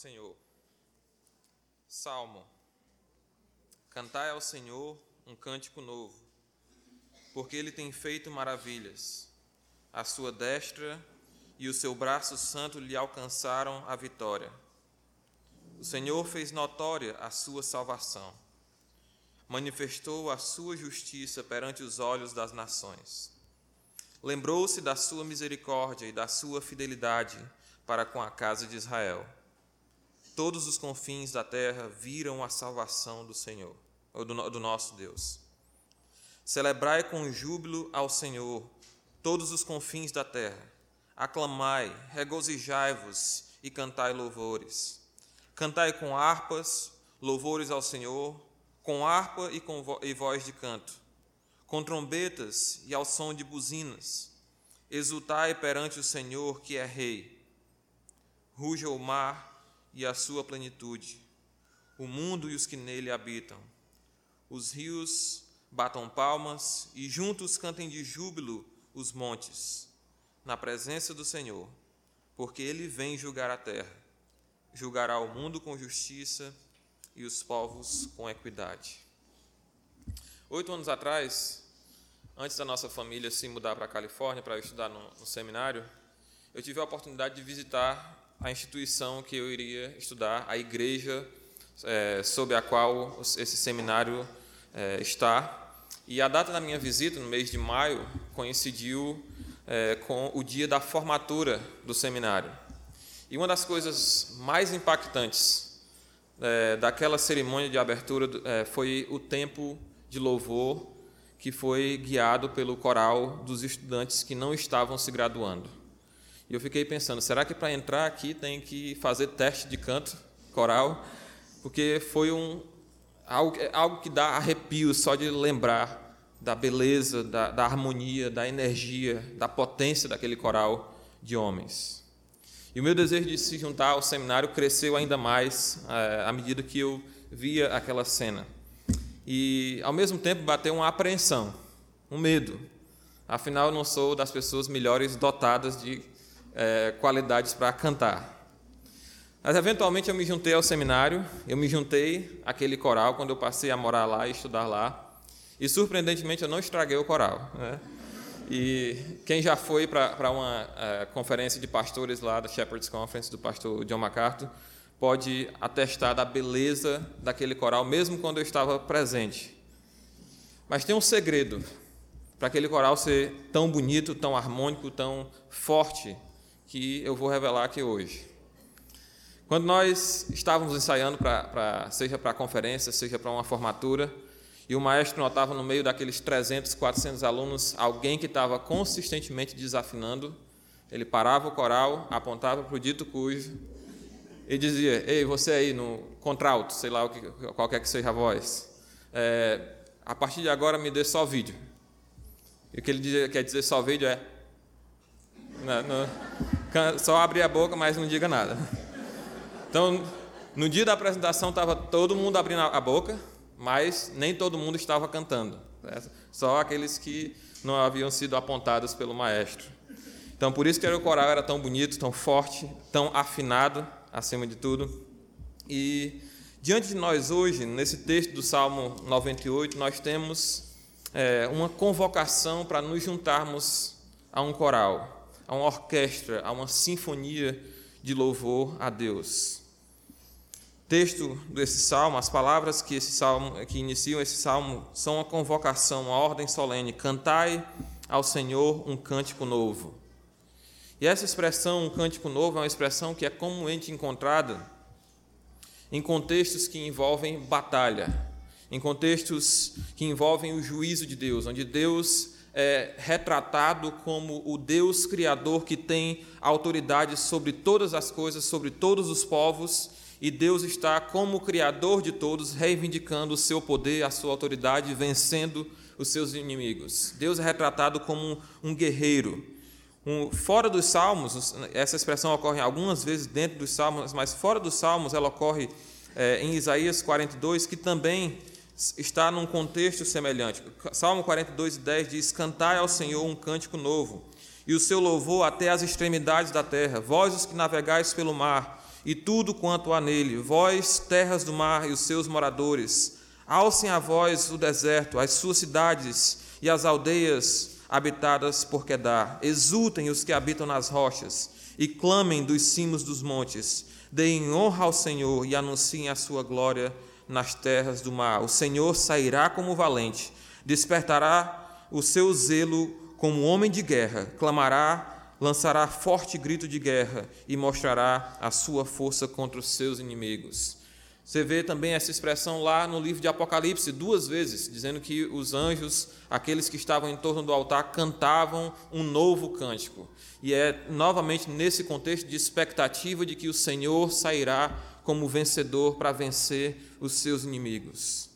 Senhor. Salmo. Cantai ao Senhor um cântico novo, porque ele tem feito maravilhas. A sua destra e o seu braço santo lhe alcançaram a vitória. O Senhor fez notória a sua salvação. Manifestou a sua justiça perante os olhos das nações. Lembrou-se da sua misericórdia e da sua fidelidade para com a casa de Israel. Todos os confins da terra viram a salvação do Senhor, ou do, do nosso Deus. Celebrai com júbilo ao Senhor todos os confins da terra. Aclamai, regozijai-vos e cantai louvores. Cantai com harpas, louvores ao Senhor, com harpa e com vo e voz de canto, com trombetas e ao som de buzinas. Exultai perante o Senhor, que é Rei ruja o mar e a sua plenitude, o mundo e os que nele habitam. Os rios batam palmas e juntos cantem de júbilo os montes, na presença do Senhor, porque ele vem julgar a terra, julgará o mundo com justiça e os povos com equidade. Oito anos atrás, antes da nossa família se mudar para a Califórnia para estudar no, no seminário, eu tive a oportunidade de visitar a instituição que eu iria estudar, a igreja é, sob a qual esse seminário é, está. E a data da minha visita, no mês de maio, coincidiu é, com o dia da formatura do seminário. E uma das coisas mais impactantes é, daquela cerimônia de abertura é, foi o tempo de louvor que foi guiado pelo coral dos estudantes que não estavam se graduando. E eu fiquei pensando, será que para entrar aqui tem que fazer teste de canto coral? Porque foi um algo, algo que dá arrepio só de lembrar da beleza, da, da harmonia, da energia, da potência daquele coral de homens. E o meu desejo de se juntar ao seminário cresceu ainda mais é, à medida que eu via aquela cena. E, ao mesmo tempo, bateu uma apreensão, um medo. Afinal, eu não sou das pessoas melhores dotadas de é, qualidades para cantar. Mas eventualmente eu me juntei ao seminário, eu me juntei àquele coral quando eu passei a morar lá e estudar lá. E surpreendentemente eu não estraguei o coral. Né? E quem já foi para uma é, conferência de pastores lá da Shepherd's Conference, do pastor John MacArthur, pode atestar da beleza daquele coral, mesmo quando eu estava presente. Mas tem um segredo para aquele coral ser tão bonito, tão harmônico, tão forte que eu vou revelar aqui hoje. Quando nós estávamos ensaiando, pra, pra seja para a conferência, seja para uma formatura, e o maestro notava no meio daqueles 300, 400 alunos alguém que estava consistentemente desafinando, ele parava o coral, apontava para o dito cujo e dizia: Ei, você aí no contralto, sei lá que, qualquer que seja a voz, é, a partir de agora me dê só vídeo. E o que ele quer dizer só vídeo é. Não, não, só abre a boca, mas não diga nada. Então, no dia da apresentação estava todo mundo abrindo a boca, mas nem todo mundo estava cantando. Né? Só aqueles que não haviam sido apontados pelo maestro. Então, por isso que o coral era tão bonito, tão forte, tão afinado, acima de tudo. E diante de nós hoje, nesse texto do Salmo 98, nós temos é, uma convocação para nos juntarmos a um coral a uma orquestra, a uma sinfonia de louvor a Deus. Texto desse salmo, as palavras que esse salmo que iniciam esse salmo são uma convocação, uma ordem solene: cantai ao Senhor um cântico novo. E essa expressão, um cântico novo, é uma expressão que é comumente encontrada em contextos que envolvem batalha, em contextos que envolvem o juízo de Deus, onde Deus é, retratado como o Deus Criador que tem autoridade sobre todas as coisas, sobre todos os povos, e Deus está, como Criador de todos, reivindicando o seu poder, a sua autoridade, vencendo os seus inimigos. Deus é retratado como um guerreiro. Um, fora dos salmos, essa expressão ocorre algumas vezes dentro dos salmos, mas fora dos salmos ela ocorre é, em Isaías 42, que também está num contexto semelhante. Salmo 42, 10 diz: Cantai ao Senhor um cântico novo, e o seu louvor até as extremidades da terra. Vós, os que navegais pelo mar, e tudo quanto há nele, vós, terras do mar e os seus moradores. Alcem a voz o deserto, as suas cidades e as aldeias habitadas por Quedar. Exultem os que habitam nas rochas e clamem dos cimos dos montes. Deem honra ao Senhor e anunciem a sua glória nas terras do mar. O Senhor sairá como valente, despertará o seu zelo como homem de guerra, clamará lançará forte grito de guerra e mostrará a sua força contra os seus inimigos. Você vê também essa expressão lá no livro de Apocalipse, duas vezes, dizendo que os anjos, aqueles que estavam em torno do altar, cantavam um novo cântico. E é novamente nesse contexto de expectativa de que o Senhor sairá como vencedor para vencer os seus inimigos.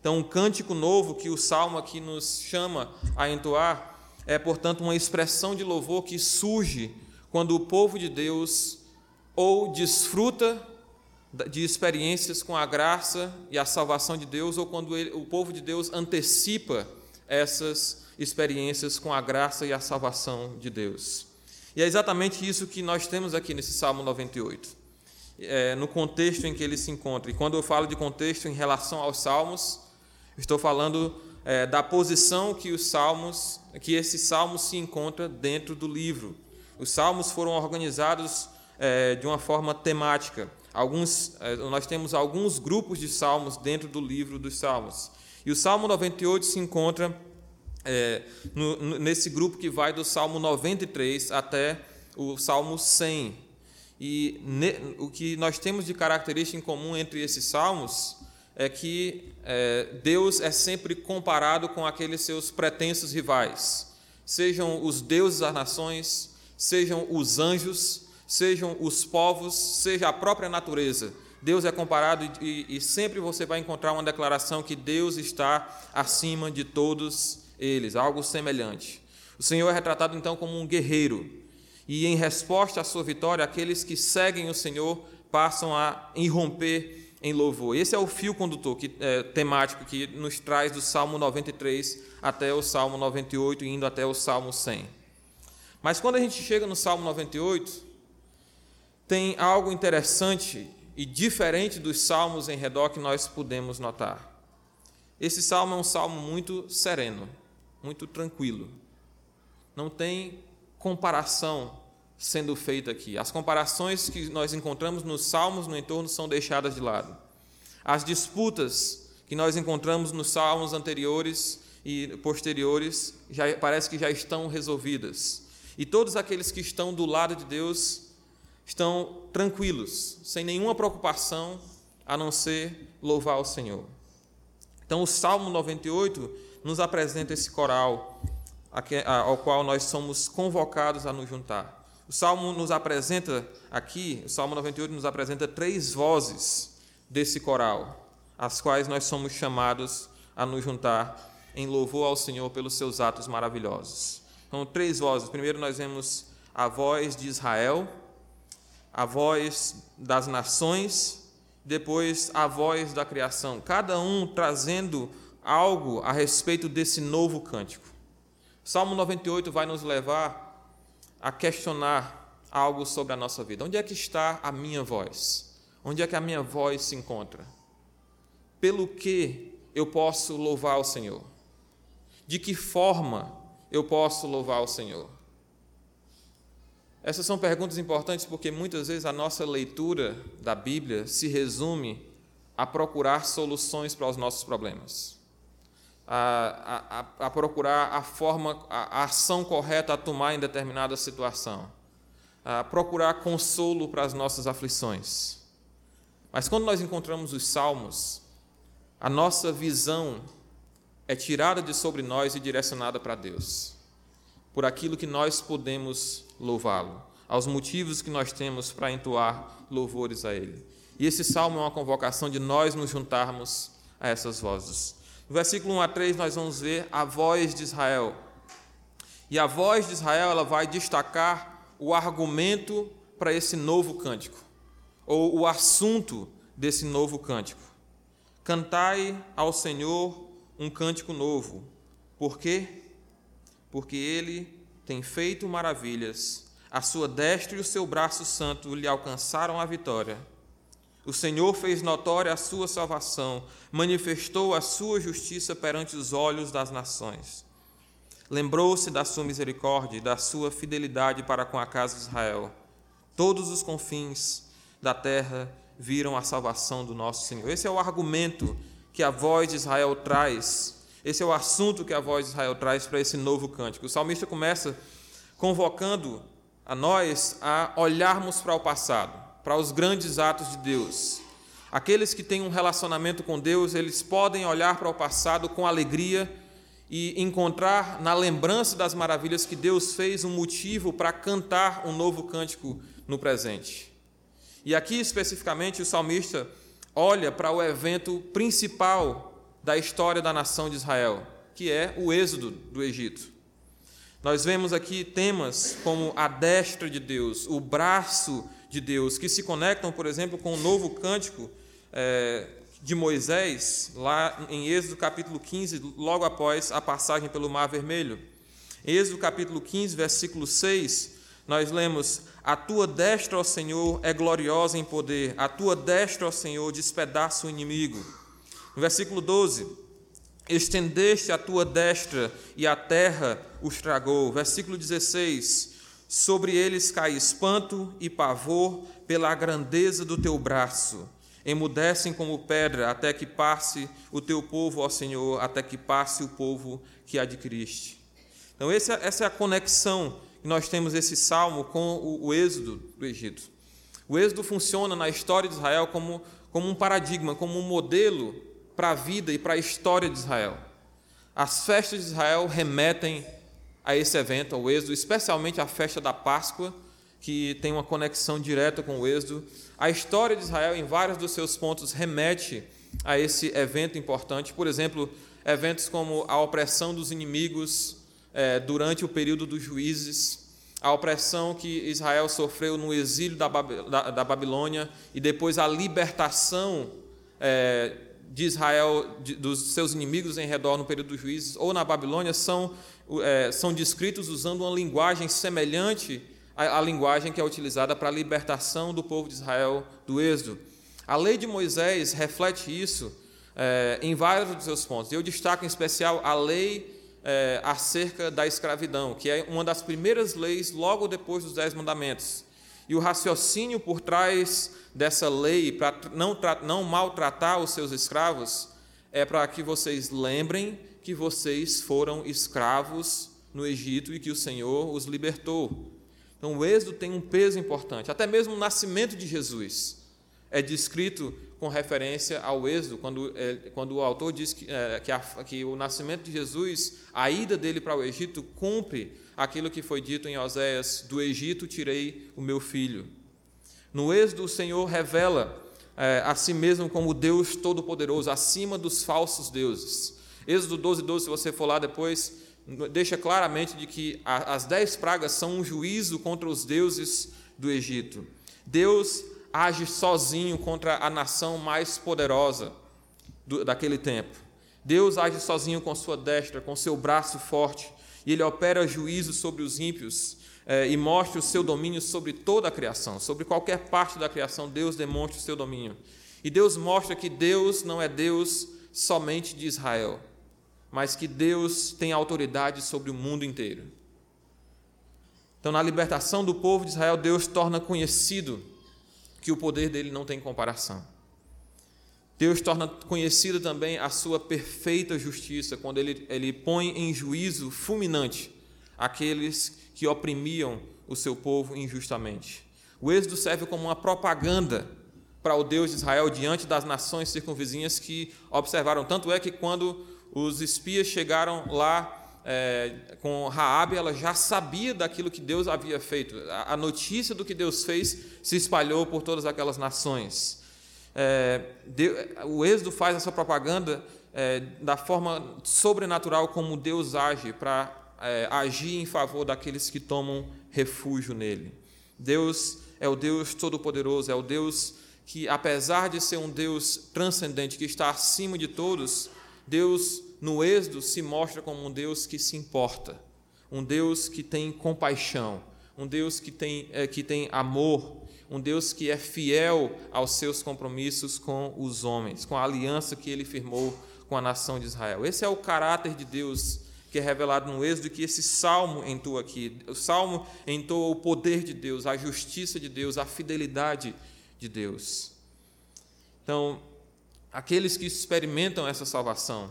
Então, um cântico novo que o salmo aqui nos chama a entoar é, portanto, uma expressão de louvor que surge quando o povo de Deus ou desfruta de experiências com a graça e a salvação de Deus, ou quando ele, o povo de Deus antecipa essas experiências com a graça e a salvação de Deus. E é exatamente isso que nós temos aqui nesse Salmo 98, é, no contexto em que ele se encontra. E quando eu falo de contexto em relação aos Salmos, estou falando é, da posição que os salmos, que esse salmo se encontra dentro do livro. Os salmos foram organizados é, de uma forma temática. Alguns, é, nós temos alguns grupos de salmos dentro do livro dos salmos. E o Salmo 98 se encontra é, no, nesse grupo que vai do Salmo 93 até o Salmo 100. E ne, o que nós temos de característica em comum entre esses salmos é que é, Deus é sempre comparado com aqueles seus pretensos rivais, sejam os deuses das nações, sejam os anjos, sejam os povos, seja a própria natureza. Deus é comparado e, e sempre você vai encontrar uma declaração que Deus está acima de todos eles, algo semelhante. O Senhor é retratado então como um guerreiro, e em resposta à sua vitória, aqueles que seguem o Senhor passam a irromper em louvor. Esse é o fio condutor que, é, temático que nos traz do Salmo 93 até o Salmo 98, indo até o Salmo 100. Mas quando a gente chega no Salmo 98, tem algo interessante e diferente dos salmos em redor que nós podemos notar. Esse salmo é um salmo muito sereno, muito tranquilo. Não tem comparação sendo feita aqui. As comparações que nós encontramos nos salmos no entorno são deixadas de lado. As disputas que nós encontramos nos salmos anteriores e posteriores já parece que já estão resolvidas. E todos aqueles que estão do lado de Deus estão tranquilos, sem nenhuma preocupação a não ser louvar o Senhor. Então, o Salmo 98 nos apresenta esse coral ao qual nós somos convocados a nos juntar. O Salmo nos apresenta aqui, o Salmo 98 nos apresenta três vozes desse coral, as quais nós somos chamados a nos juntar em louvor ao Senhor pelos seus atos maravilhosos. Então, três vozes. Primeiro nós vemos a voz de Israel, a voz das nações, depois a voz da criação, cada um trazendo algo a respeito desse novo cântico. Salmo 98 vai nos levar a questionar algo sobre a nossa vida. Onde é que está a minha voz? Onde é que a minha voz se encontra? Pelo que eu posso louvar o Senhor? De que forma eu posso louvar o Senhor? Essas são perguntas importantes porque muitas vezes a nossa leitura da Bíblia se resume a procurar soluções para os nossos problemas a, a, a procurar a forma, a, a ação correta a tomar em determinada situação, a procurar consolo para as nossas aflições. Mas quando nós encontramos os salmos, a nossa visão é tirada de sobre nós e direcionada para Deus, por aquilo que nós podemos louvá-lo, aos motivos que nós temos para entoar louvores a Ele. E esse salmo é uma convocação de nós nos juntarmos a essas vozes. No versículo 1 a 3, nós vamos ver a voz de Israel. E a voz de Israel ela vai destacar o argumento para esse novo cântico, ou o assunto desse novo cântico. Cantai ao Senhor um cântico novo. Por quê? Porque ele tem feito maravilhas, a sua destra e o seu braço santo lhe alcançaram a vitória. O Senhor fez notória a sua salvação, manifestou a sua justiça perante os olhos das nações. Lembrou-se da sua misericórdia e da sua fidelidade para com a casa de Israel. Todos os confins da terra viram a salvação do nosso Senhor. Esse é o argumento que a voz de Israel traz. Esse é o assunto que a voz de Israel traz para esse novo cântico. O salmista começa convocando a nós a olharmos para o passado, para os grandes atos de Deus. Aqueles que têm um relacionamento com Deus, eles podem olhar para o passado com alegria e encontrar na lembrança das maravilhas que Deus fez um motivo para cantar um novo cântico no presente. E aqui especificamente o salmista olha para o evento principal da história da nação de Israel, que é o êxodo do Egito. Nós vemos aqui temas como a destra de Deus, o braço de Deus, que se conectam, por exemplo, com o novo cântico é, de Moisés, lá em Êxodo capítulo 15, logo após a passagem pelo Mar Vermelho. Em Êxodo capítulo 15, versículo 6, nós lemos: A tua destra, ó Senhor, é gloriosa em poder, a tua destra, ó Senhor, despedaça o inimigo. No versículo 12, estendeste a tua destra e a terra os tragou. Versículo 16: Sobre eles cai espanto e pavor pela grandeza do teu braço. Emudecem como pedra até que passe o teu povo, ó Senhor, até que passe o povo que adquiriste. Então, essa é a conexão que nós temos esse salmo com o, o êxodo do Egito. O êxodo funciona na história de Israel como, como um paradigma, como um modelo para a vida e para a história de Israel. As festas de Israel remetem a esse evento, ao êxodo, especialmente a festa da Páscoa, que tem uma conexão direta com o êxodo. A história de Israel, em vários dos seus pontos, remete a esse evento importante. Por exemplo, eventos como a opressão dos inimigos é, durante o período dos juízes, a opressão que Israel sofreu no exílio da, Babilônia e depois a libertação é, de Israel, de, dos seus inimigos em redor no período dos juízes, ou na Babilônia, são, é, são descritos usando uma linguagem semelhante à, à linguagem que é utilizada para a libertação do povo de Israel do êxodo. A lei de Moisés reflete isso é, em vários dos seus pontos. Eu destaco em especial a lei é, acerca da escravidão, que é uma das primeiras leis logo depois dos Dez Mandamentos. E o raciocínio por trás dessa lei, para não, não maltratar os seus escravos, é para que vocês lembrem que vocês foram escravos no Egito e que o Senhor os libertou. Então, o êxodo tem um peso importante. Até mesmo o nascimento de Jesus é descrito com referência ao êxodo, quando, é, quando o autor diz que, é, que, a, que o nascimento de Jesus, a ida dele para o Egito, cumpre aquilo que foi dito em Oséias: Do Egito tirei o meu filho. No Êxodo, o Senhor revela é, a si mesmo como Deus Todo-Poderoso, acima dos falsos deuses. Êxodo 12, 12, se você for lá depois, deixa claramente de que as dez pragas são um juízo contra os deuses do Egito. Deus age sozinho contra a nação mais poderosa do, daquele tempo. Deus age sozinho com sua destra, com seu braço forte e ele opera juízo sobre os ímpios é, e mostra o seu domínio sobre toda a criação, sobre qualquer parte da criação, Deus demonstra o seu domínio. E Deus mostra que Deus não é Deus somente de Israel, mas que Deus tem autoridade sobre o mundo inteiro. Então, na libertação do povo de Israel, Deus torna conhecido que o poder dele não tem comparação. Deus torna conhecida também a sua perfeita justiça, quando ele, ele põe em juízo fulminante aqueles que oprimiam o seu povo injustamente. O êxodo serve como uma propaganda para o Deus de Israel diante das nações circunvizinhas que observaram. Tanto é que quando os espias chegaram lá é, com Raabe, ela já sabia daquilo que Deus havia feito. A, a notícia do que Deus fez se espalhou por todas aquelas nações. É, Deus, o Êxodo faz essa propaganda é, da forma sobrenatural como Deus age para é, agir em favor daqueles que tomam refúgio nele. Deus é o Deus Todo-Poderoso, é o Deus que, apesar de ser um Deus transcendente, que está acima de todos, Deus, no Êxodo, se mostra como um Deus que se importa, um Deus que tem compaixão, um Deus que tem, é, que tem amor, um Deus que é fiel aos seus compromissos com os homens, com a aliança que ele firmou com a nação de Israel. Esse é o caráter de Deus que é revelado no Êxodo, que esse salmo entoa aqui. O salmo entoa o poder de Deus, a justiça de Deus, a fidelidade de Deus. Então, aqueles que experimentam essa salvação,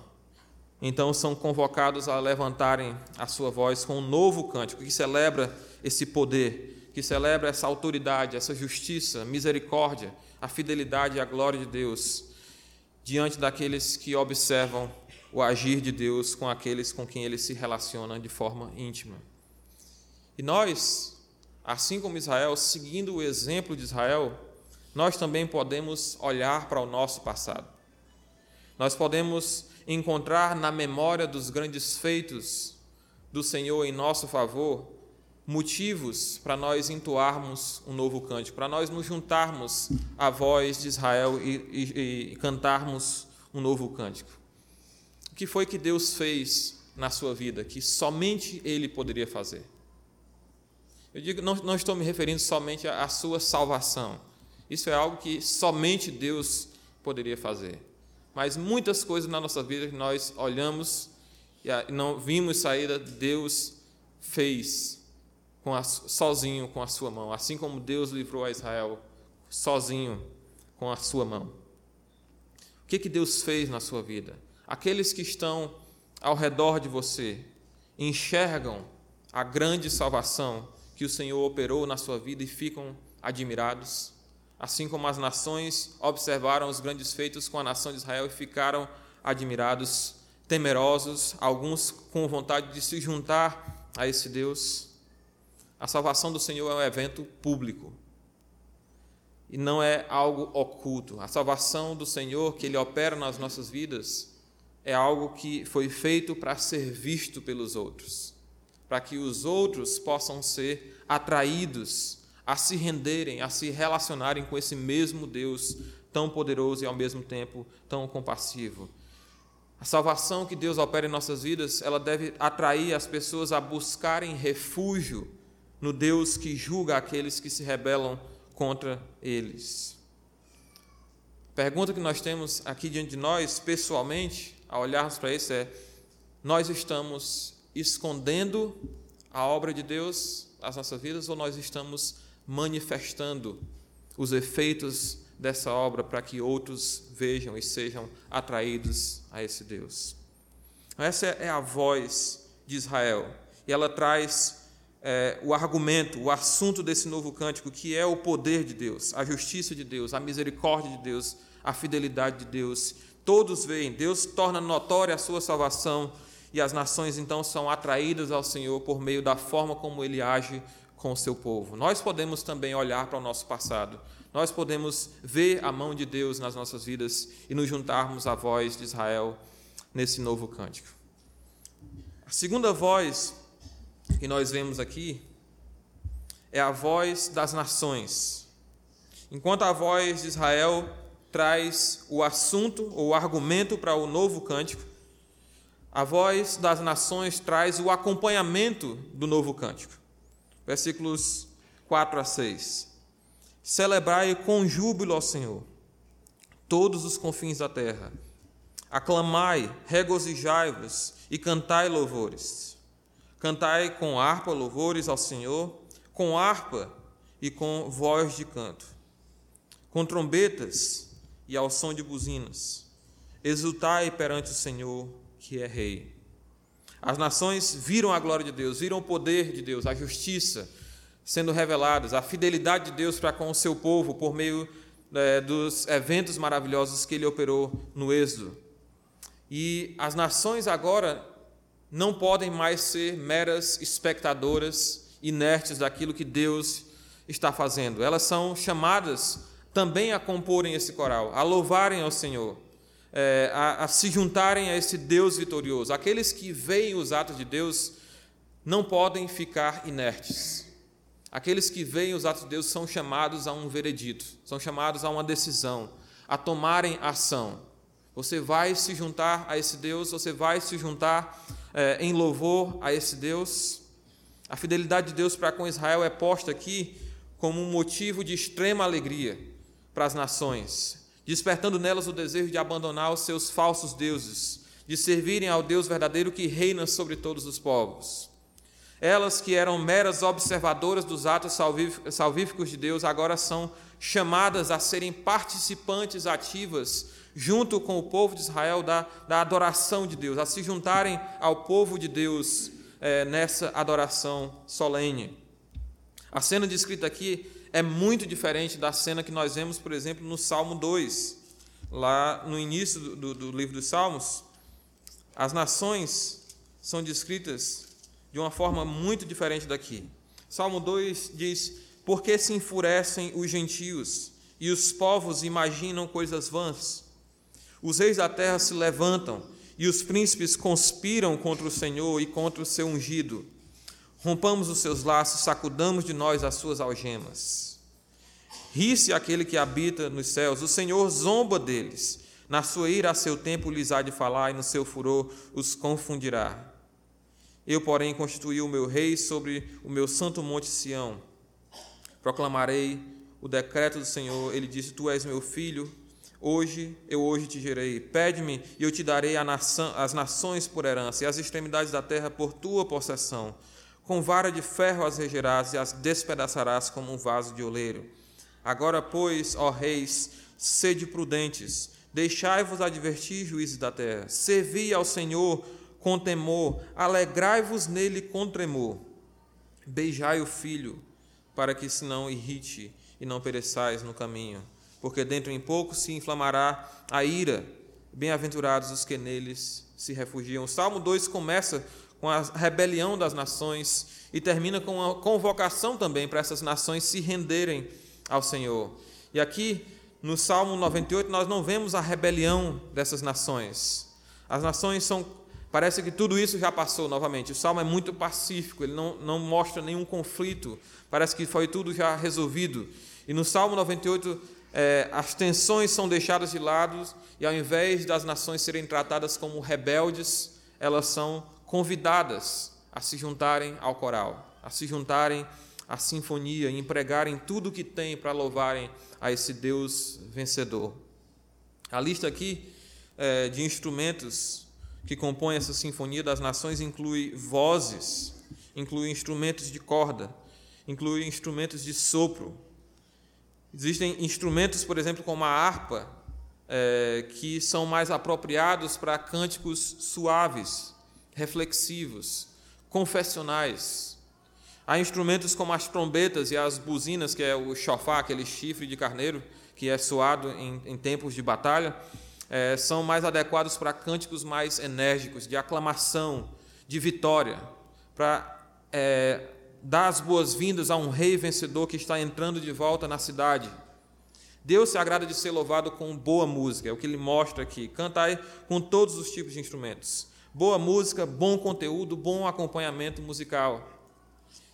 então são convocados a levantarem a sua voz com um novo cântico que celebra esse poder, que celebra essa autoridade, essa justiça, misericórdia, a fidelidade e a glória de Deus diante daqueles que observam o agir de Deus com aqueles com quem ele se relaciona de forma íntima. E nós, assim como Israel, seguindo o exemplo de Israel, nós também podemos olhar para o nosso passado. Nós podemos encontrar na memória dos grandes feitos do Senhor em nosso favor motivos para nós entoarmos um novo cântico, para nós nos juntarmos à voz de Israel e, e, e cantarmos um novo cântico que foi que Deus fez na sua vida que somente Ele poderia fazer? Eu digo, não, não estou me referindo somente à sua salvação. Isso é algo que somente Deus poderia fazer. Mas muitas coisas na nossa vida que nós olhamos e não vimos saída, Deus fez com a, sozinho com a sua mão, assim como Deus livrou a Israel sozinho com a sua mão. O que, que Deus fez na sua vida? aqueles que estão ao redor de você enxergam a grande salvação que o Senhor operou na sua vida e ficam admirados, assim como as nações observaram os grandes feitos com a nação de Israel e ficaram admirados, temerosos, alguns com vontade de se juntar a esse Deus. A salvação do Senhor é um evento público e não é algo oculto. A salvação do Senhor que Ele opera nas nossas vidas é algo que foi feito para ser visto pelos outros, para que os outros possam ser atraídos a se renderem, a se relacionarem com esse mesmo Deus tão poderoso e ao mesmo tempo tão compassivo. A salvação que Deus opera em nossas vidas, ela deve atrair as pessoas a buscarem refúgio no Deus que julga aqueles que se rebelam contra eles. Pergunta que nós temos aqui diante de nós, pessoalmente, a olharmos para isso é: nós estamos escondendo a obra de Deus nas nossas vidas ou nós estamos manifestando os efeitos dessa obra para que outros vejam e sejam atraídos a esse Deus? Essa é a voz de Israel e ela traz é, o argumento, o assunto desse novo cântico, que é o poder de Deus, a justiça de Deus, a misericórdia de Deus, a fidelidade de Deus Todos veem, Deus torna notória a sua salvação e as nações então são atraídas ao Senhor por meio da forma como ele age com o seu povo. Nós podemos também olhar para o nosso passado, nós podemos ver a mão de Deus nas nossas vidas e nos juntarmos à voz de Israel nesse novo cântico. A segunda voz que nós vemos aqui é a voz das nações. Enquanto a voz de Israel traz o assunto ou o argumento para o novo cântico. A voz das nações traz o acompanhamento do novo cântico. Versículos 4 a 6. Celebrai com júbilo ao Senhor, todos os confins da terra. Aclamai, regozijai-vos e cantai louvores. Cantai com harpa louvores ao Senhor, com harpa e com voz de canto. Com trombetas e ao som de buzinas. Exultai perante o Senhor, que é Rei. As nações viram a glória de Deus, viram o poder de Deus, a justiça sendo reveladas, a fidelidade de Deus para com o seu povo por meio é, dos eventos maravilhosos que ele operou no Êxodo. E as nações agora não podem mais ser meras espectadoras inertes daquilo que Deus está fazendo. Elas são chamadas também a comporem esse coral, a louvarem ao Senhor, é, a, a se juntarem a esse Deus vitorioso. Aqueles que veem os atos de Deus não podem ficar inertes. Aqueles que veem os atos de Deus são chamados a um veredito, são chamados a uma decisão, a tomarem ação. Você vai se juntar a esse Deus, você vai se juntar é, em louvor a esse Deus. A fidelidade de Deus para com Israel é posta aqui como um motivo de extrema alegria para as nações, despertando nelas o desejo de abandonar os seus falsos deuses, de servirem ao Deus verdadeiro que reina sobre todos os povos. Elas que eram meras observadoras dos atos salvíficos de Deus, agora são chamadas a serem participantes ativas, junto com o povo de Israel, da, da adoração de Deus, a se juntarem ao povo de Deus é, nessa adoração solene. A cena descrita aqui é muito diferente da cena que nós vemos, por exemplo, no Salmo 2. Lá no início do, do, do livro dos Salmos, as nações são descritas de uma forma muito diferente daqui. Salmo 2 diz: Por que se enfurecem os gentios e os povos imaginam coisas vãs? Os reis da terra se levantam e os príncipes conspiram contra o Senhor e contra o seu ungido. Rompamos os seus laços, sacudamos de nós as suas algemas. Ri-se aquele que habita nos céus, o Senhor zomba deles. Na sua ira, a seu tempo, lhes há de falar, e no seu furor os confundirá. Eu, porém, constituí o meu rei sobre o meu santo monte Sião. Proclamarei o decreto do Senhor. Ele disse: Tu és meu filho, Hoje eu hoje te gerei. Pede-me e eu te darei nação, as nações por herança e as extremidades da terra por tua possessão. Com vara de ferro as regerás e as despedaçarás como um vaso de oleiro. Agora, pois, ó reis, sede prudentes, deixai-vos advertir juízes da terra. Servi ao Senhor com temor, alegrai-vos nele com tremor. Beijai o filho, para que se não irrite e não pereçais no caminho porque dentro em pouco se inflamará a ira. Bem-aventurados os que neles se refugiam. O Salmo 2 começa com a rebelião das nações e termina com a convocação também para essas nações se renderem ao Senhor. E aqui no Salmo 98 nós não vemos a rebelião dessas nações. As nações são Parece que tudo isso já passou novamente. O salmo é muito pacífico, ele não, não mostra nenhum conflito. Parece que foi tudo já resolvido. E no Salmo 98 é, as tensões são deixadas de lado e, ao invés das nações serem tratadas como rebeldes, elas são convidadas a se juntarem ao coral, a se juntarem à sinfonia, e empregarem tudo o que têm para louvarem a esse Deus vencedor. A lista aqui é, de instrumentos que compõem essa sinfonia das nações inclui vozes, inclui instrumentos de corda, inclui instrumentos de sopro, Existem instrumentos, por exemplo, como a harpa, é, que são mais apropriados para cânticos suaves, reflexivos, confessionais. Há instrumentos como as trombetas e as buzinas, que é o chofá, aquele chifre de carneiro que é soado em, em tempos de batalha, é, são mais adequados para cânticos mais enérgicos, de aclamação, de vitória, para é, dá as boas-vindas a um rei vencedor que está entrando de volta na cidade. Deus se agrada de ser louvado com boa música, é o que ele mostra aqui. Cantai com todos os tipos de instrumentos. Boa música, bom conteúdo, bom acompanhamento musical.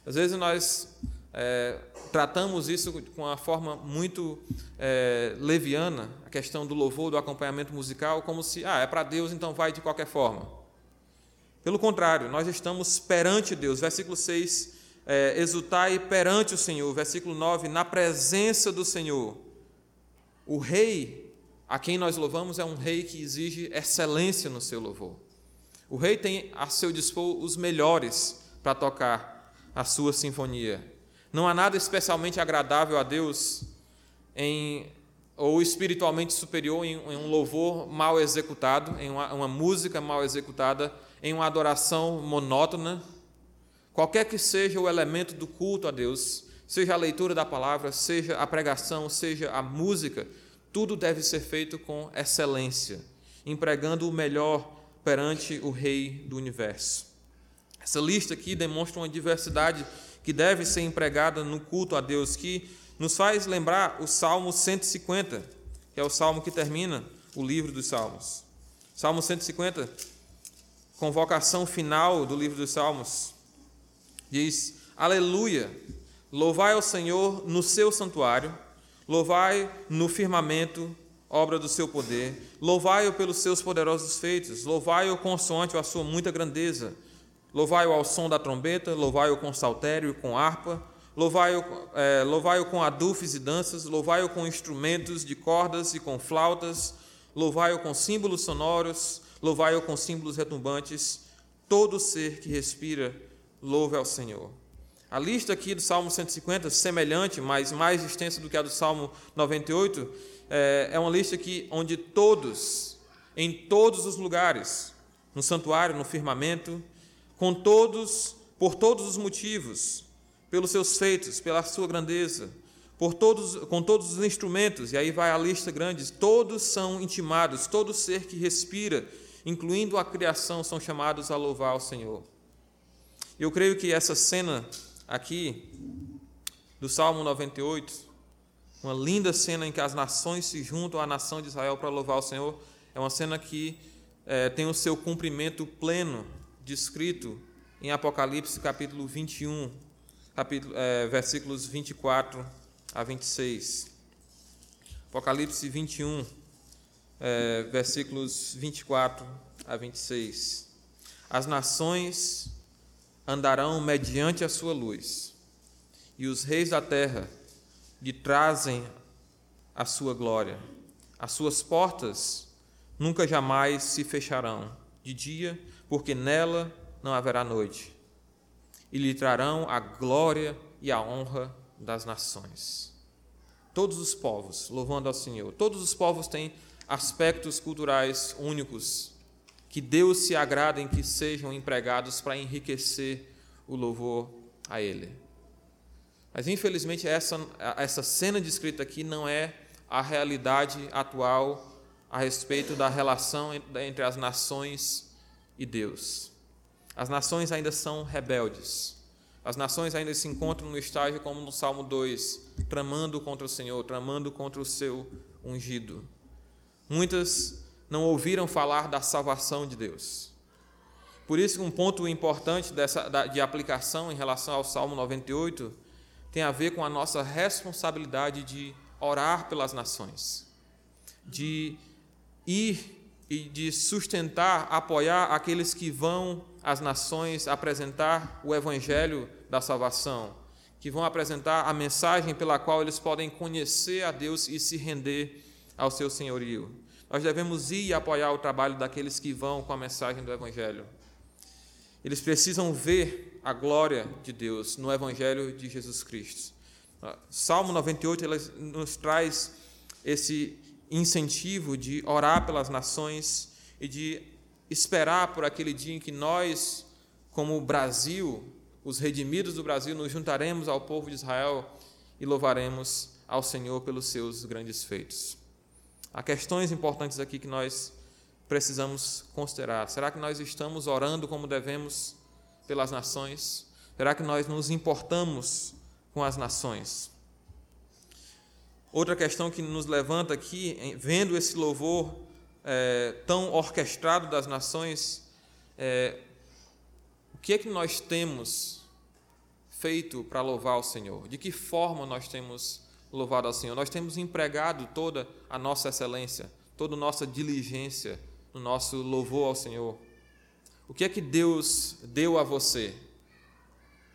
Às vezes nós é, tratamos isso com uma forma muito é, leviana, a questão do louvor, do acompanhamento musical, como se, ah, é para Deus, então vai de qualquer forma. Pelo contrário, nós estamos perante Deus. Versículo 6 é, exultai perante o Senhor. Versículo 9: na presença do Senhor. O rei a quem nós louvamos é um rei que exige excelência no seu louvor. O rei tem a seu dispor os melhores para tocar a sua sinfonia. Não há nada especialmente agradável a Deus em ou espiritualmente superior em, um louvor mal executado, em uma, uma música mal executada, em uma adoração monótona, Qualquer que seja o elemento do culto a Deus, seja a leitura da palavra, seja a pregação, seja a música, tudo deve ser feito com excelência, empregando o melhor perante o Rei do universo. Essa lista aqui demonstra uma diversidade que deve ser empregada no culto a Deus, que nos faz lembrar o Salmo 150, que é o salmo que termina o livro dos Salmos. Salmo 150, convocação final do livro dos Salmos. Diz: Aleluia! Louvai ao Senhor no seu santuário, louvai no firmamento, obra do seu poder, louvai-o pelos seus poderosos feitos, louvai-o consoante a sua muita grandeza. Louvai-o ao som da trombeta, louvai-o com saltério e com harpa, louvai-o é, louvai com adufes e danças, louvai-o com instrumentos de cordas e com flautas, louvai-o com símbolos sonoros, louvai-o com símbolos retumbantes. Todo ser que respira, louve ao Senhor. A lista aqui do Salmo 150, semelhante, mas mais extensa do que a do Salmo 98, é, é uma lista aqui onde todos, em todos os lugares, no santuário, no firmamento, com todos, por todos os motivos, pelos seus feitos, pela sua grandeza, por todos, com todos os instrumentos, e aí vai a lista grande, todos são intimados, todo ser que respira, incluindo a criação, são chamados a louvar o Senhor. Eu creio que essa cena aqui do Salmo 98, uma linda cena em que as nações se juntam à nação de Israel para louvar o Senhor, é uma cena que é, tem o seu cumprimento pleno, descrito em Apocalipse capítulo 21, capítulo, é, versículos 24 a 26. Apocalipse 21, é, versículos 24 a 26. As nações andarão mediante a sua luz, e os reis da terra lhe trazem a sua glória. As suas portas nunca jamais se fecharão de dia, porque nela não haverá noite. E lhe trarão a glória e a honra das nações. Todos os povos louvando ao Senhor. Todos os povos têm aspectos culturais únicos que Deus se agrada em que sejam empregados para enriquecer o louvor a Ele. Mas infelizmente essa, essa cena descrita aqui não é a realidade atual a respeito da relação entre as nações e Deus. As nações ainda são rebeldes. As nações ainda se encontram no estágio como no Salmo 2, tramando contra o Senhor, tramando contra o seu ungido. Muitas não ouviram falar da salvação de Deus. Por isso, um ponto importante dessa, de aplicação em relação ao Salmo 98 tem a ver com a nossa responsabilidade de orar pelas nações, de ir e de sustentar, apoiar aqueles que vão às nações apresentar o evangelho da salvação, que vão apresentar a mensagem pela qual eles podem conhecer a Deus e se render ao seu senhorio. Nós devemos ir e apoiar o trabalho daqueles que vão com a mensagem do Evangelho. Eles precisam ver a glória de Deus no Evangelho de Jesus Cristo. Salmo 98 ele nos traz esse incentivo de orar pelas nações e de esperar por aquele dia em que nós, como Brasil, os redimidos do Brasil, nos juntaremos ao povo de Israel e louvaremos ao Senhor pelos seus grandes feitos. Há questões importantes aqui que nós precisamos considerar. Será que nós estamos orando como devemos pelas nações? Será que nós nos importamos com as nações? Outra questão que nos levanta aqui, vendo esse louvor é, tão orquestrado das nações, é, o que é que nós temos feito para louvar o Senhor? De que forma nós temos louvado ao Senhor. Nós temos empregado toda a nossa excelência, toda a nossa diligência no nosso louvor ao Senhor. O que é que Deus deu a você?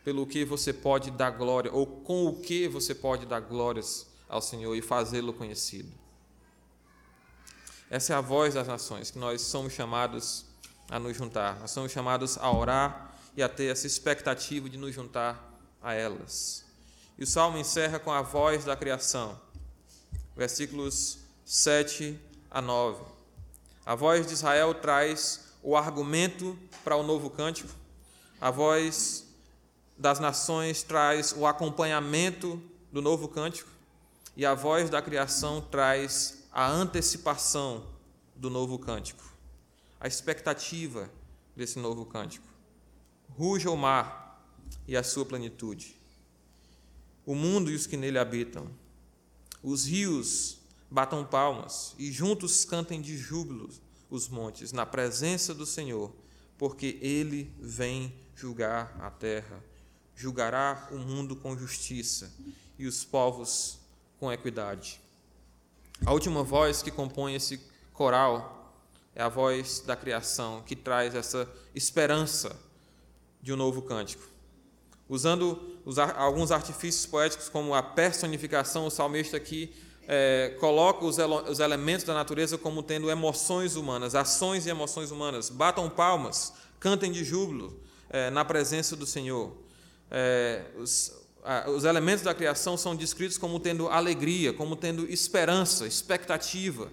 Pelo que você pode dar glória, ou com o que você pode dar glórias ao Senhor e fazê-lo conhecido. Essa é a voz das nações, que nós somos chamados a nos juntar. Nós somos chamados a orar e a ter essa expectativa de nos juntar a elas. E o salmo encerra com a voz da criação, versículos 7 a 9. A voz de Israel traz o argumento para o novo cântico, a voz das nações traz o acompanhamento do novo cântico, e a voz da criação traz a antecipação do novo cântico, a expectativa desse novo cântico. Ruja o mar e a sua plenitude o mundo e os que nele habitam. Os rios batam palmas e juntos cantem de júbilo os montes na presença do Senhor, porque ele vem julgar a terra, julgará o mundo com justiça e os povos com equidade. A última voz que compõe esse coral é a voz da criação, que traz essa esperança de um novo cântico. Usando os, alguns artifícios poéticos, como a personificação, o salmista aqui é, coloca os, os elementos da natureza como tendo emoções humanas, ações e emoções humanas. Batam palmas, cantem de júbilo é, na presença do Senhor. É, os, a, os elementos da criação são descritos como tendo alegria, como tendo esperança, expectativa.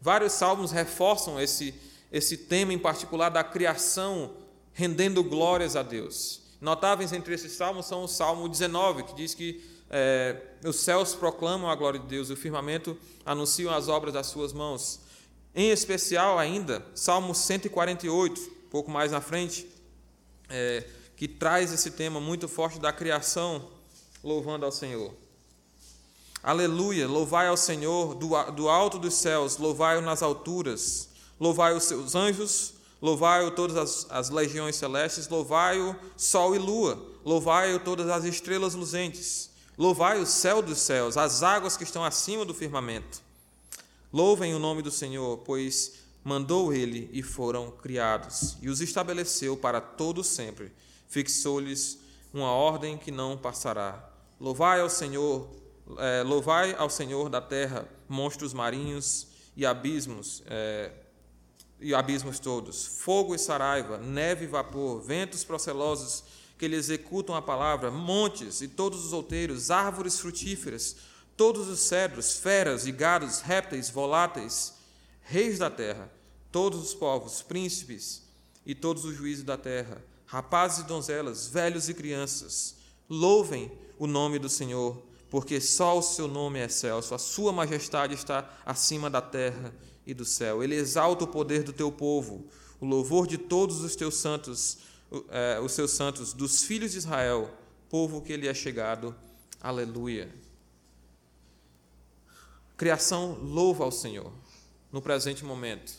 Vários salmos reforçam esse, esse tema em particular da criação rendendo glórias a Deus. Notáveis entre esses salmos são o Salmo 19, que diz que é, os céus proclamam a glória de Deus, o firmamento anunciam as obras das suas mãos. Em especial, ainda, Salmo 148, pouco mais na frente, é, que traz esse tema muito forte da criação, louvando ao Senhor. Aleluia, louvai ao Senhor do, do alto dos céus, louvai-o nas alturas, louvai os seus anjos, Louvai-o todas as, as, legiões celestes, louvai-o sol e lua, louvai-o todas as estrelas luzentes, louvai o céu dos céus, as águas que estão acima do firmamento. Louvem o nome do Senhor, pois mandou ele e foram criados, e os estabeleceu para todo sempre, fixou-lhes uma ordem que não passará. Louvai ao Senhor, é, louvai ao Senhor da terra, monstros marinhos e abismos, é, e abismos todos, fogo e saraiva, neve e vapor, ventos procelosos que lhe executam a palavra, montes e todos os outeiros, árvores frutíferas, todos os cedros, feras e gados, répteis, voláteis, reis da terra, todos os povos, príncipes e todos os juízes da terra, rapazes e donzelas, velhos e crianças, louvem o nome do Senhor, porque só o seu nome é excelso, a sua majestade está acima da terra e do céu. Ele exalta o poder do teu povo, o louvor de todos os teus santos, é, os seus santos, dos filhos de Israel, povo que ele é chegado. Aleluia. Criação louva ao Senhor no presente momento.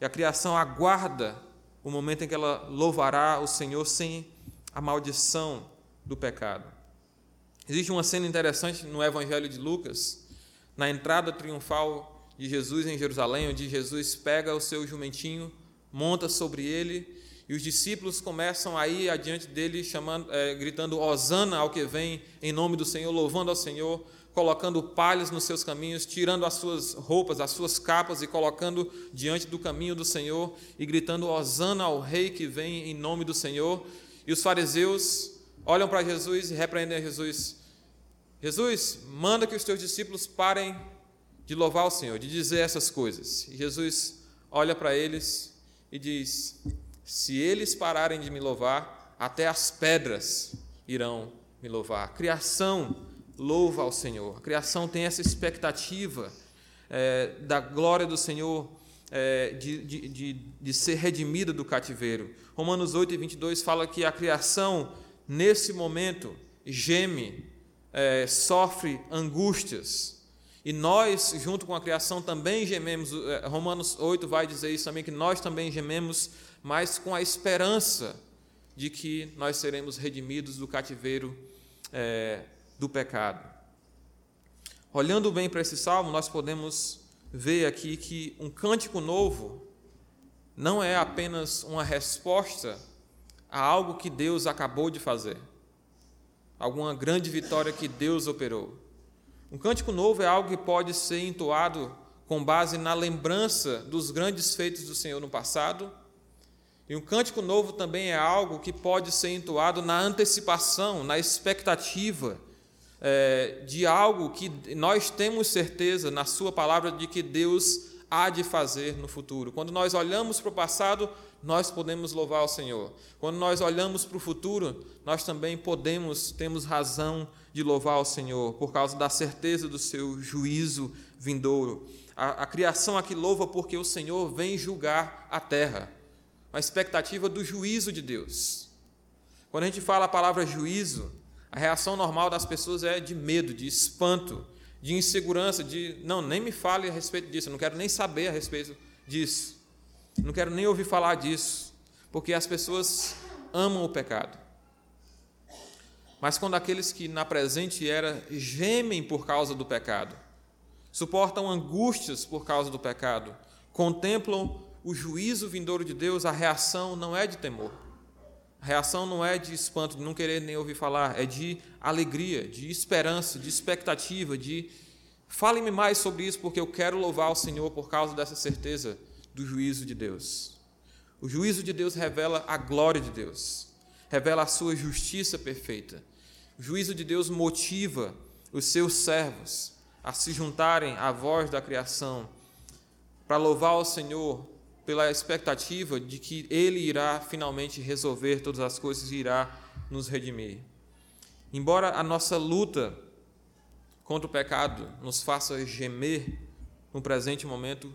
E a criação aguarda o momento em que ela louvará o Senhor sem a maldição do pecado. Existe uma cena interessante no Evangelho de Lucas, na entrada triunfal de Jesus em Jerusalém, onde Jesus pega o seu jumentinho, monta sobre ele, e os discípulos começam a ir adiante dele, chamando, é, gritando Hosana ao que vem, em nome do Senhor, louvando ao Senhor, colocando palhas nos seus caminhos, tirando as suas roupas, as suas capas e colocando diante do caminho do Senhor e gritando Hosana ao Rei que vem em nome do Senhor. E os fariseus olham para Jesus e repreendem a Jesus. Jesus, manda que os teus discípulos parem de louvar o Senhor, de dizer essas coisas. E Jesus olha para eles e diz: Se eles pararem de me louvar, até as pedras irão me louvar. A criação louva ao Senhor. A criação tem essa expectativa é, da glória do Senhor, é, de, de, de, de ser redimida do cativeiro. Romanos 8 e 22 fala que a criação, nesse momento, geme, é, sofre angústias e nós, junto com a criação, também gememos. Eh, Romanos 8 vai dizer isso também, que nós também gememos, mas com a esperança de que nós seremos redimidos do cativeiro é, do pecado. Olhando bem para esse salmo, nós podemos ver aqui que um cântico novo não é apenas uma resposta a algo que Deus acabou de fazer, alguma grande vitória que Deus operou. Um cântico novo é algo que pode ser entoado com base na lembrança dos grandes feitos do Senhor no passado. E um cântico novo também é algo que pode ser entoado na antecipação, na expectativa é, de algo que nós temos certeza na Sua palavra de que Deus há de fazer no futuro. Quando nós olhamos para o passado, nós podemos louvar o Senhor. Quando nós olhamos para o futuro, nós também podemos, temos razão de louvar o Senhor, por causa da certeza do seu juízo vindouro. A, a criação aqui louva porque o Senhor vem julgar a terra, a expectativa do juízo de Deus. Quando a gente fala a palavra juízo, a reação normal das pessoas é de medo, de espanto, de insegurança, de não, nem me fale a respeito disso, eu não quero nem saber a respeito disso, não quero nem ouvir falar disso, porque as pessoas amam o pecado. Mas quando aqueles que na presente era gemem por causa do pecado, suportam angústias por causa do pecado, contemplam o juízo vindouro de Deus, a reação não é de temor. A reação não é de espanto, de não querer nem ouvir falar, é de alegria, de esperança, de expectativa, de fale-me mais sobre isso porque eu quero louvar o Senhor por causa dessa certeza do juízo de Deus. O juízo de Deus revela a glória de Deus, revela a sua justiça perfeita. O juízo de Deus motiva os seus servos a se juntarem à voz da criação para louvar o Senhor pela expectativa de que Ele irá finalmente resolver todas as coisas e irá nos redimir. Embora a nossa luta contra o pecado nos faça gemer no presente momento,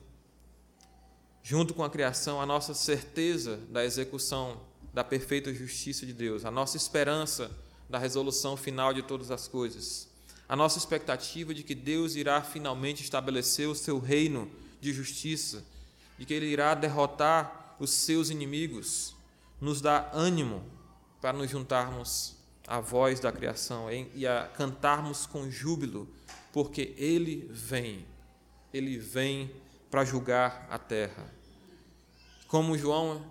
junto com a criação, a nossa certeza da execução da perfeita justiça de Deus, a nossa esperança da resolução final de todas as coisas, a nossa expectativa de que Deus irá finalmente estabelecer o seu reino de justiça de que Ele irá derrotar os seus inimigos, nos dá ânimo para nos juntarmos à voz da criação e a cantarmos com júbilo, porque Ele vem, Ele vem para julgar a terra. Como João,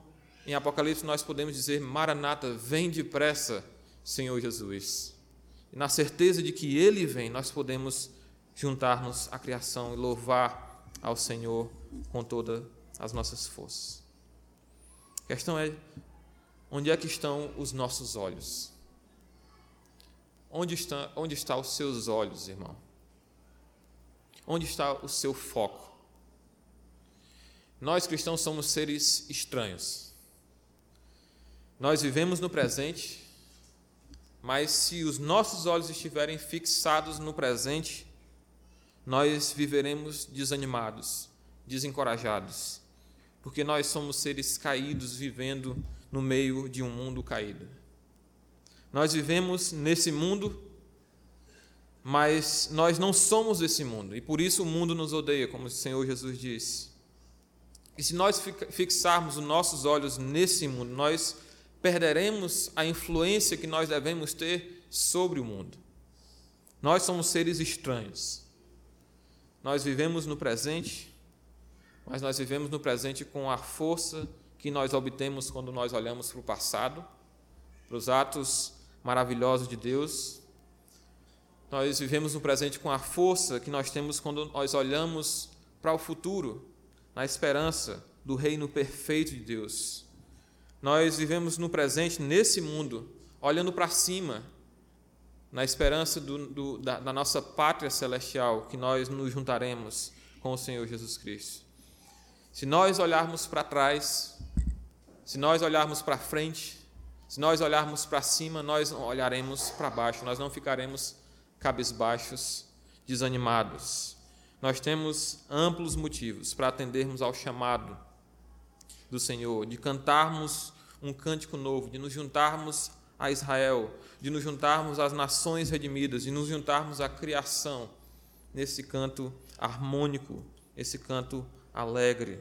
em Apocalipse, nós podemos dizer: Maranata, vem depressa, Senhor Jesus. E na certeza de que Ele vem, nós podemos juntar-nos à criação e louvar ao Senhor com toda as nossas forças. A questão é: onde é que estão os nossos olhos? Onde está, onde está os seus olhos, irmão? Onde está o seu foco? Nós cristãos somos seres estranhos. Nós vivemos no presente, mas se os nossos olhos estiverem fixados no presente, nós viveremos desanimados, desencorajados, porque nós somos seres caídos vivendo no meio de um mundo caído. Nós vivemos nesse mundo, mas nós não somos esse mundo, e por isso o mundo nos odeia, como o Senhor Jesus disse. E se nós fixarmos os nossos olhos nesse mundo, nós perderemos a influência que nós devemos ter sobre o mundo. Nós somos seres estranhos. Nós vivemos no presente, mas nós vivemos no presente com a força que nós obtemos quando nós olhamos para o passado, para os atos maravilhosos de Deus. Nós vivemos no presente com a força que nós temos quando nós olhamos para o futuro, na esperança do reino perfeito de Deus. Nós vivemos no presente, nesse mundo, olhando para cima, na esperança do, do, da, da nossa pátria celestial, que nós nos juntaremos com o Senhor Jesus Cristo. Se nós olharmos para trás, se nós olharmos para frente, se nós olharmos para cima, nós olharemos para baixo, nós não ficaremos cabisbaixos, desanimados. Nós temos amplos motivos para atendermos ao chamado do Senhor, de cantarmos um cântico novo, de nos juntarmos a Israel, de nos juntarmos às nações redimidas, de nos juntarmos à criação nesse canto harmônico, esse canto alegre,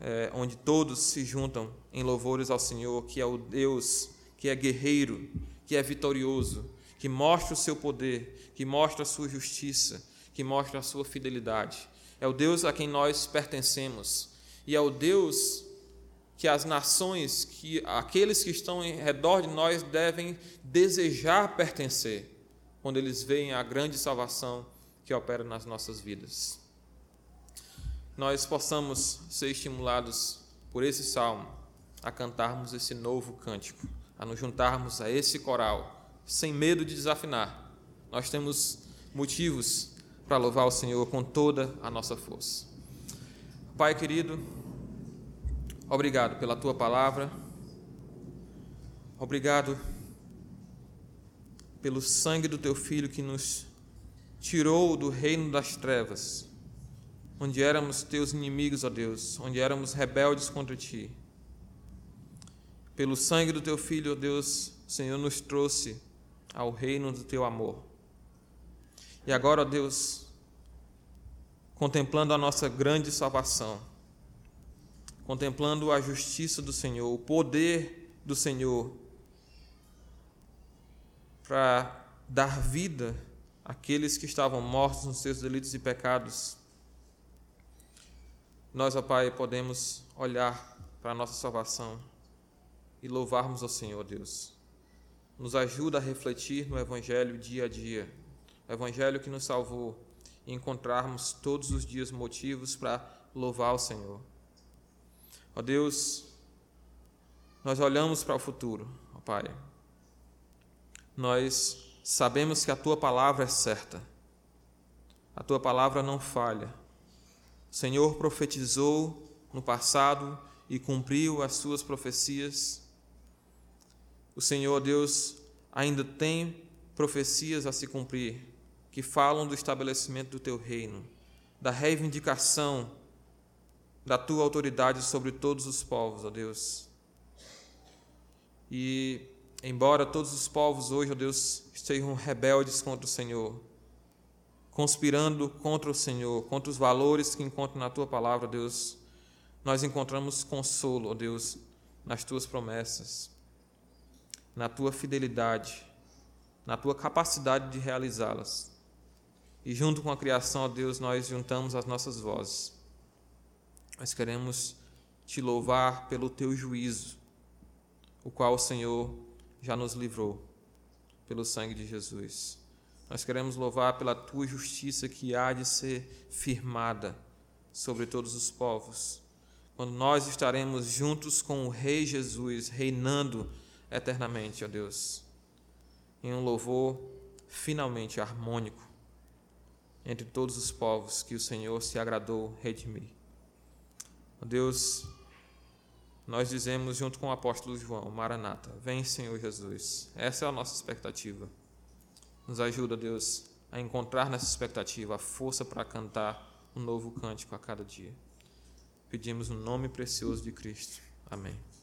é, onde todos se juntam em louvores ao Senhor, que é o Deus que é guerreiro, que é vitorioso, que mostra o seu poder, que mostra a sua justiça, que mostra a sua fidelidade. É o Deus a quem nós pertencemos e é o Deus que as nações, que aqueles que estão em redor de nós devem desejar pertencer quando eles veem a grande salvação que opera nas nossas vidas nós possamos ser estimulados por esse salmo a cantarmos esse novo cântico, a nos juntarmos a esse coral, sem medo de desafinar. Nós temos motivos para louvar o Senhor com toda a nossa força. Pai querido, obrigado pela tua palavra, obrigado pelo sangue do teu filho que nos tirou do reino das trevas onde éramos teus inimigos, ó Deus, onde éramos rebeldes contra ti. Pelo sangue do teu filho, ó Deus, o Senhor nos trouxe ao reino do teu amor. E agora, ó Deus, contemplando a nossa grande salvação, contemplando a justiça do Senhor, o poder do Senhor para dar vida àqueles que estavam mortos nos seus delitos e pecados nós, ó Pai, podemos olhar para a nossa salvação e louvarmos ao Senhor, Deus. Nos ajuda a refletir no Evangelho dia a dia, o Evangelho que nos salvou, e encontrarmos todos os dias motivos para louvar o Senhor. Ó Deus, nós olhamos para o futuro, ó Pai. Nós sabemos que a tua palavra é certa. A tua palavra não falha. O Senhor profetizou no passado e cumpriu as suas profecias. O Senhor Deus ainda tem profecias a se cumprir que falam do estabelecimento do teu reino, da reivindicação da tua autoridade sobre todos os povos, ó Deus. E embora todos os povos hoje, ó Deus, estejam rebeldes contra o Senhor, conspirando contra o Senhor, contra os valores que encontram na tua palavra, Deus, nós encontramos consolo, ó Deus, nas tuas promessas, na tua fidelidade, na tua capacidade de realizá-las. E junto com a criação, ó Deus, nós juntamos as nossas vozes. Nós queremos te louvar pelo teu juízo, o qual o Senhor já nos livrou pelo sangue de Jesus. Nós queremos louvar pela tua justiça que há de ser firmada sobre todos os povos. Quando nós estaremos juntos com o Rei Jesus, reinando eternamente, ó Deus, em um louvor finalmente harmônico entre todos os povos que o Senhor se agradou redimir. Deus, nós dizemos junto com o apóstolo João, Maranata, vem Senhor Jesus. Essa é a nossa expectativa. Nos ajuda, Deus, a encontrar nessa expectativa a força para cantar um novo cântico a cada dia. Pedimos no nome precioso de Cristo. Amém.